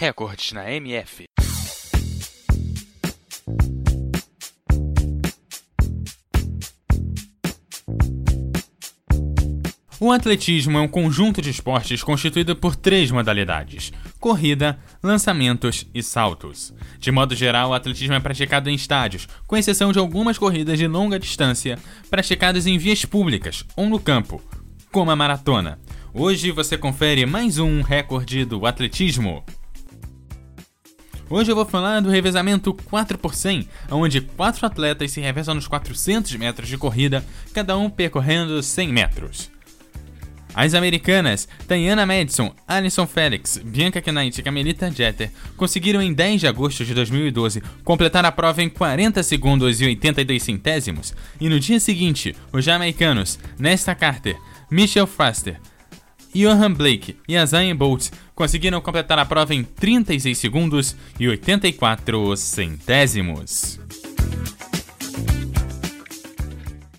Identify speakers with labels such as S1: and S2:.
S1: Recordes na MF. O atletismo é um conjunto de esportes constituído por três modalidades: corrida, lançamentos e saltos. De modo geral, o atletismo é praticado em estádios, com exceção de algumas corridas de longa distância praticadas em vias públicas ou no campo, como a maratona. Hoje você confere mais um recorde do atletismo. Hoje eu vou falar do revezamento 4 por 100, onde quatro atletas se revezam nos 400 metros de corrida, cada um percorrendo 100 metros. As americanas Diana Madison, Alison Felix, Bianca Knight e Camelita Jeter conseguiram em 10 de agosto de 2012 completar a prova em 40 segundos e 82 centésimos, e no dia seguinte, os jamaicanos Nesta Carter, Michelle Faster, Johan Blake e Azain Bolt conseguiram completar a prova em 36 segundos e 84 centésimos.